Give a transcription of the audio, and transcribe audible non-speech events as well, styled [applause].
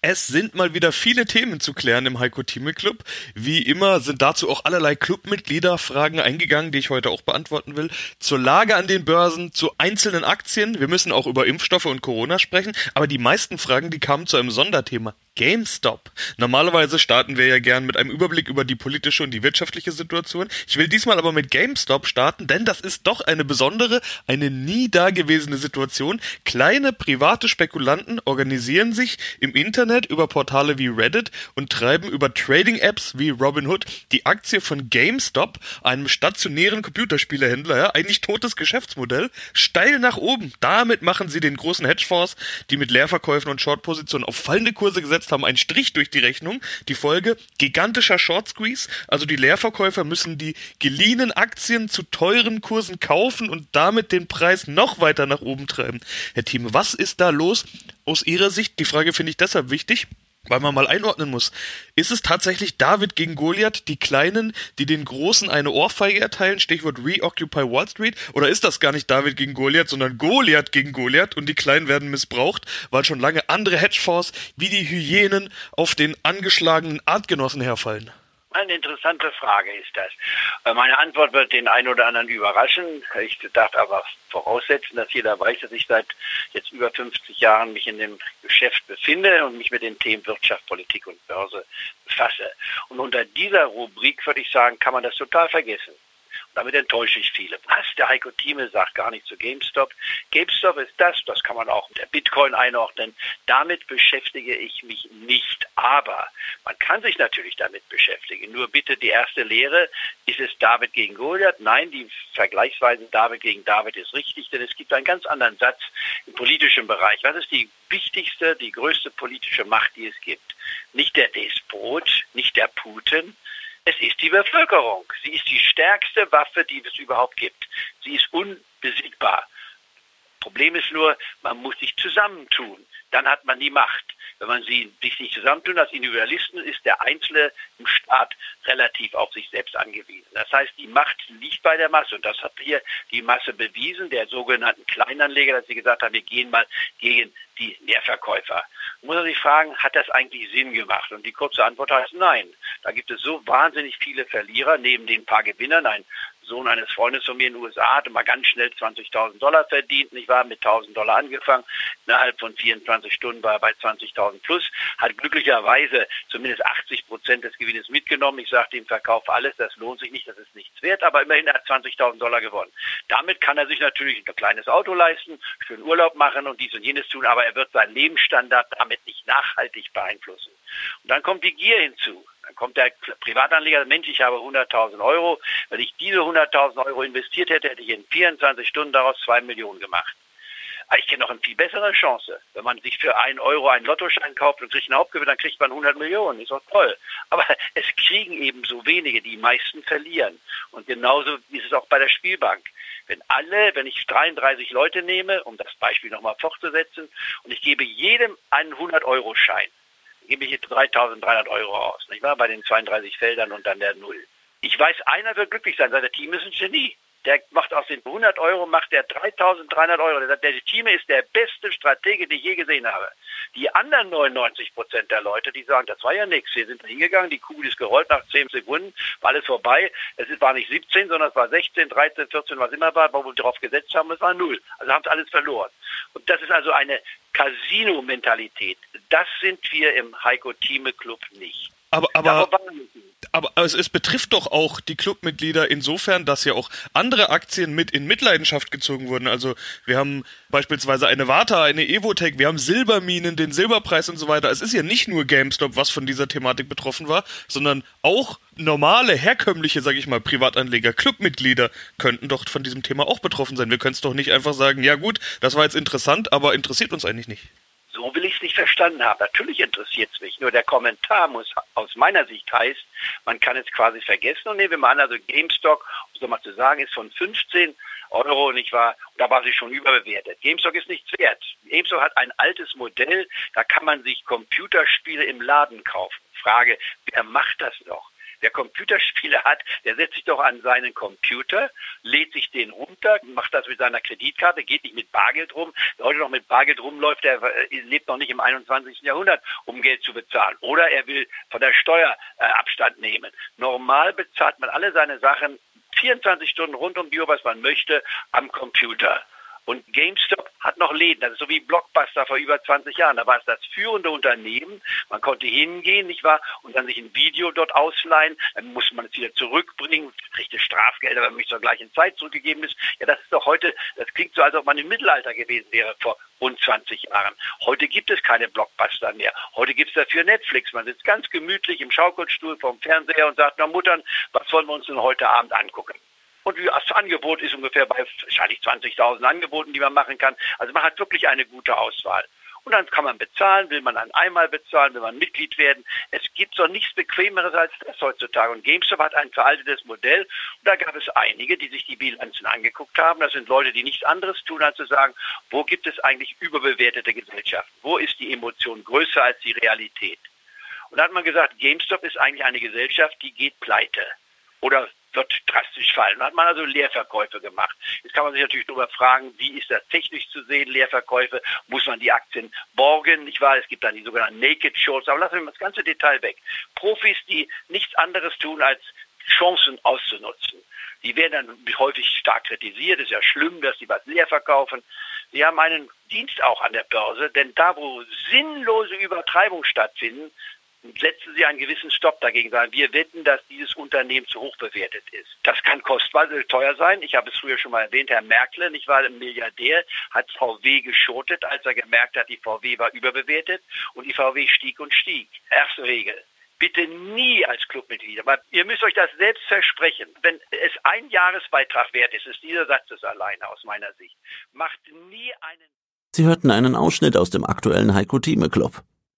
Es sind mal wieder viele Themen zu klären im Heiko Thieme Club. Wie immer sind dazu auch allerlei Clubmitglieder Fragen eingegangen, die ich heute auch beantworten will. Zur Lage an den Börsen, zu einzelnen Aktien. Wir müssen auch über Impfstoffe und Corona sprechen. Aber die meisten Fragen, die kamen zu einem Sonderthema. GameStop. Normalerweise starten wir ja gern mit einem Überblick über die politische und die wirtschaftliche Situation. Ich will diesmal aber mit GameStop starten, denn das ist doch eine besondere, eine nie dagewesene Situation. Kleine private Spekulanten organisieren sich im Internet über Portale wie Reddit und treiben über Trading-Apps wie Robinhood die Aktie von GameStop, einem stationären Computerspielehändler, ja, eigentlich totes Geschäftsmodell, steil nach oben. Damit machen sie den großen Hedgefonds, die mit Leerverkäufen und Shortpositionen auf fallende Kurse gesetzt haben, einen Strich durch die Rechnung. Die Folge gigantischer Short Squeeze, also die Leerverkäufer müssen die geliehenen Aktien zu teuren Kursen kaufen und damit den Preis noch weiter nach oben treiben. Herr Thieme, was ist da los aus Ihrer Sicht? Die Frage finde ich deshalb wichtig, weil man mal einordnen muss. Ist es tatsächlich David gegen Goliath, die Kleinen, die den Großen eine Ohrfeige erteilen, Stichwort Reoccupy Wall Street? Oder ist das gar nicht David gegen Goliath, sondern Goliath gegen Goliath und die Kleinen werden missbraucht, weil schon lange andere Hedgefonds wie die Hyänen auf den angeschlagenen Artgenossen herfallen? Eine interessante Frage ist das. Äh, meine Antwort wird den einen oder anderen überraschen. Ich darf aber voraussetzen, dass jeder weiß, dass ich seit jetzt über 50 Jahren mich in dem Geschäft befinde und mich mit den Themen Wirtschaft, Politik und Börse befasse. Und unter dieser Rubrik würde ich sagen, kann man das total vergessen. Damit enttäusche ich viele. Was? Der Heiko Thieme sagt gar nicht zu GameStop. GameStop ist das, das kann man auch mit der Bitcoin einordnen. Damit beschäftige ich mich nicht. Aber man kann sich natürlich damit beschäftigen. Nur bitte die erste Lehre, ist es David gegen Goliath? Nein, die Vergleichsweise David gegen David ist richtig, denn es gibt einen ganz anderen Satz im politischen Bereich. Was ist die wichtigste, die größte politische Macht, die es gibt? Nicht der Despot, nicht der Putin, es ist die Bevölkerung. Sie ist die stärkste Waffe, die es überhaupt gibt. Sie ist unbesiegbar. Problem ist nur, man muss sich zusammentun. Dann hat man die Macht. Wenn man sie sich nicht zusammentun als Individualisten, ist der Einzelne im Staat relativ auf sich selbst angewiesen. Das heißt, die Macht liegt bei der Masse und das hat hier die Masse bewiesen, der sogenannten Kleinanleger, dass sie gesagt haben, wir gehen mal gegen die Leerverkäufer. Muss man sich fragen, hat das eigentlich Sinn gemacht? Und die kurze Antwort heißt nein. Da gibt es so wahnsinnig viele Verlierer neben den paar Gewinnern. Ein Sohn eines Freundes von mir in den USA hatte mal ganz schnell 20.000 Dollar verdient. Ich war mit 1.000 Dollar angefangen. Innerhalb von 24 Stunden war er bei 20.000 plus. Hat glücklicherweise zumindest 80 Prozent des Gewinnes mitgenommen. Ich sagte ihm, verkauf alles, das lohnt sich nicht, das ist nichts wert. Aber immerhin hat er 20.000 Dollar gewonnen. Damit kann er sich natürlich ein kleines Auto leisten, schönen Urlaub machen und dies und jenes tun. Aber er wird seinen Lebensstandard damit nicht nachhaltig beeinflussen. Und dann kommt die Gier hinzu. Dann kommt der Privatanleger, Mensch, ich habe 100.000 Euro. Wenn ich diese 100.000 Euro investiert hätte, hätte ich in 24 Stunden daraus 2 Millionen gemacht. Aber ich kenne noch eine viel bessere Chance. Wenn man sich für einen Euro einen Lottoschein kauft und kriegt einen Hauptgewinn, dann kriegt man 100 Millionen. Ist doch toll. Aber [laughs] es kriegen eben so wenige, die meisten verlieren. Und genauso ist es auch bei der Spielbank. Wenn alle, wenn ich 33 Leute nehme, um das Beispiel nochmal fortzusetzen, und ich gebe jedem einen 100-Euro-Schein, gebe ich jetzt 3.300 Euro aus, nicht wahr? Bei den 32 Feldern und dann der Null. Ich weiß, einer wird glücklich sein. Sein Team ist ein Genie. Der macht aus den 100 Euro, macht der 3.300 Euro. Der sagt, der Team ist der beste Stratege, den ich je gesehen habe. Die anderen 99 Prozent der Leute, die sagen, das war ja nichts. Wir sind hingegangen, die Kugel ist gerollt nach 10 Sekunden, war alles vorbei. Es war nicht 17, sondern es war 16, 13, 14, was immer war, wo wir drauf gesetzt haben, es war null. Also haben sie alles verloren. Und das ist also eine Casino-Mentalität. Das sind wir im Heiko Thieme Club nicht. Aber, aber, aber also es betrifft doch auch die Clubmitglieder insofern, dass ja auch andere Aktien mit in Mitleidenschaft gezogen wurden. Also wir haben beispielsweise eine Warta, eine Evotech, wir haben Silberminen, den Silberpreis und so weiter. Es ist ja nicht nur GameStop, was von dieser Thematik betroffen war, sondern auch normale, herkömmliche, sag ich mal, Privatanleger, Clubmitglieder könnten doch von diesem Thema auch betroffen sein. Wir können es doch nicht einfach sagen, ja gut, das war jetzt interessant, aber interessiert uns eigentlich nicht. Es nicht verstanden haben. Natürlich interessiert es mich. Nur der Kommentar muss aus meiner Sicht heißt, man kann es quasi vergessen. Und nehmen wir mal an, also GameStop, um so mal zu sagen, ist von 15 Euro, nicht wahr? Da war sie schon überbewertet. GameStop ist nichts wert. GameStop hat ein altes Modell, da kann man sich Computerspiele im Laden kaufen. Frage, wer macht das noch? Wer Computerspiele hat, der setzt sich doch an seinen Computer, lädt sich den runter, macht das mit seiner Kreditkarte, geht nicht mit Bargeld rum. Wer heute noch mit Bargeld rumläuft, der äh, lebt noch nicht im 21. Jahrhundert, um Geld zu bezahlen. Oder er will von der Steuer äh, Abstand nehmen. Normal bezahlt man alle seine Sachen 24 Stunden rund um die Uhr, was man möchte, am Computer. Und GameStop hat noch Läden. Das ist so wie Blockbuster vor über 20 Jahren. Da war es das führende Unternehmen. Man konnte hingehen, nicht wahr? Und dann sich ein Video dort ausleihen. Dann musste man es wieder zurückbringen, kriegte Strafgelder, wenn man nicht zur gleichen Zeit zurückgegeben ist. Ja, das ist doch heute, das klingt so, als ob man im Mittelalter gewesen wäre vor rund 20 Jahren. Heute gibt es keine Blockbuster mehr. Heute gibt es dafür Netflix. Man sitzt ganz gemütlich im Schaukelstuhl vorm Fernseher und sagt, na Muttern, was wollen wir uns denn heute Abend angucken? Und das Angebot ist ungefähr bei wahrscheinlich 20.000 Angeboten, die man machen kann. Also man hat wirklich eine gute Auswahl. Und dann kann man bezahlen, will man dann einmal bezahlen, will man Mitglied werden. Es gibt doch nichts Bequemeres als das heutzutage. Und GameStop hat ein veraltetes Modell. Und da gab es einige, die sich die Bilanzen angeguckt haben. Das sind Leute, die nichts anderes tun, als zu sagen, wo gibt es eigentlich überbewertete Gesellschaften? Wo ist die Emotion größer als die Realität? Und da hat man gesagt, GameStop ist eigentlich eine Gesellschaft, die geht pleite. Oder wird drastisch fallen. Da hat man also Leerverkäufe gemacht. Jetzt kann man sich natürlich darüber fragen, wie ist das technisch zu sehen, Leerverkäufe? Muss man die Aktien borgen? Nicht wahr? Es gibt dann die sogenannten Naked Shorts. Aber lassen wir mal das ganze Detail weg. Profis, die nichts anderes tun, als Chancen auszunutzen. Die werden dann häufig stark kritisiert. Es ist ja schlimm, dass sie was leer verkaufen. Sie haben einen Dienst auch an der Börse, denn da, wo sinnlose Übertreibungen stattfinden, setzen Sie einen gewissen Stopp dagegen, sagen, wir wetten, dass dieses Unternehmen zu hoch bewertet ist. Das kann kostbar teuer sein. Ich habe es früher schon mal erwähnt, Herr Merkel, ich war ein Milliardär, hat VW geschotet, als er gemerkt hat, die VW war überbewertet und die VW stieg und stieg. Erste Regel. Bitte nie als Clubmitglied. Aber ihr müsst euch das selbst versprechen. Wenn es ein Jahresbeitrag wert ist, ist dieser Satz es alleine aus meiner Sicht. Macht nie einen. Sie hörten einen Ausschnitt aus dem aktuellen Heiko Thieme Club.